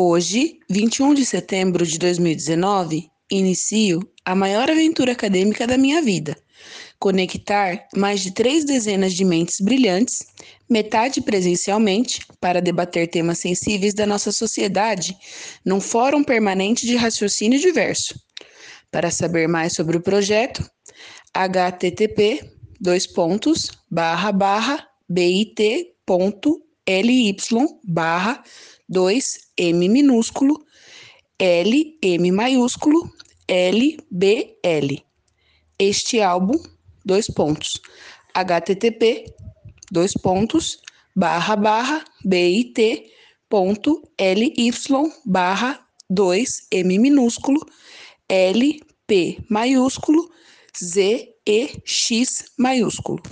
Hoje, 21 de setembro de 2019, inicio a maior aventura acadêmica da minha vida. Conectar mais de três dezenas de mentes brilhantes, metade presencialmente, para debater temas sensíveis da nossa sociedade, num fórum permanente de raciocínio diverso. Para saber mais sobre o projeto, http dois pontos barra barra bit.ly barra 2M minúsculo, L, M maiúsculo, L, B, L. Este álbum, dois pontos, http, dois pontos, barra, barra, bit, ponto, ly, barra, 2M minúsculo, L, P maiúsculo, Z, E, X maiúsculo.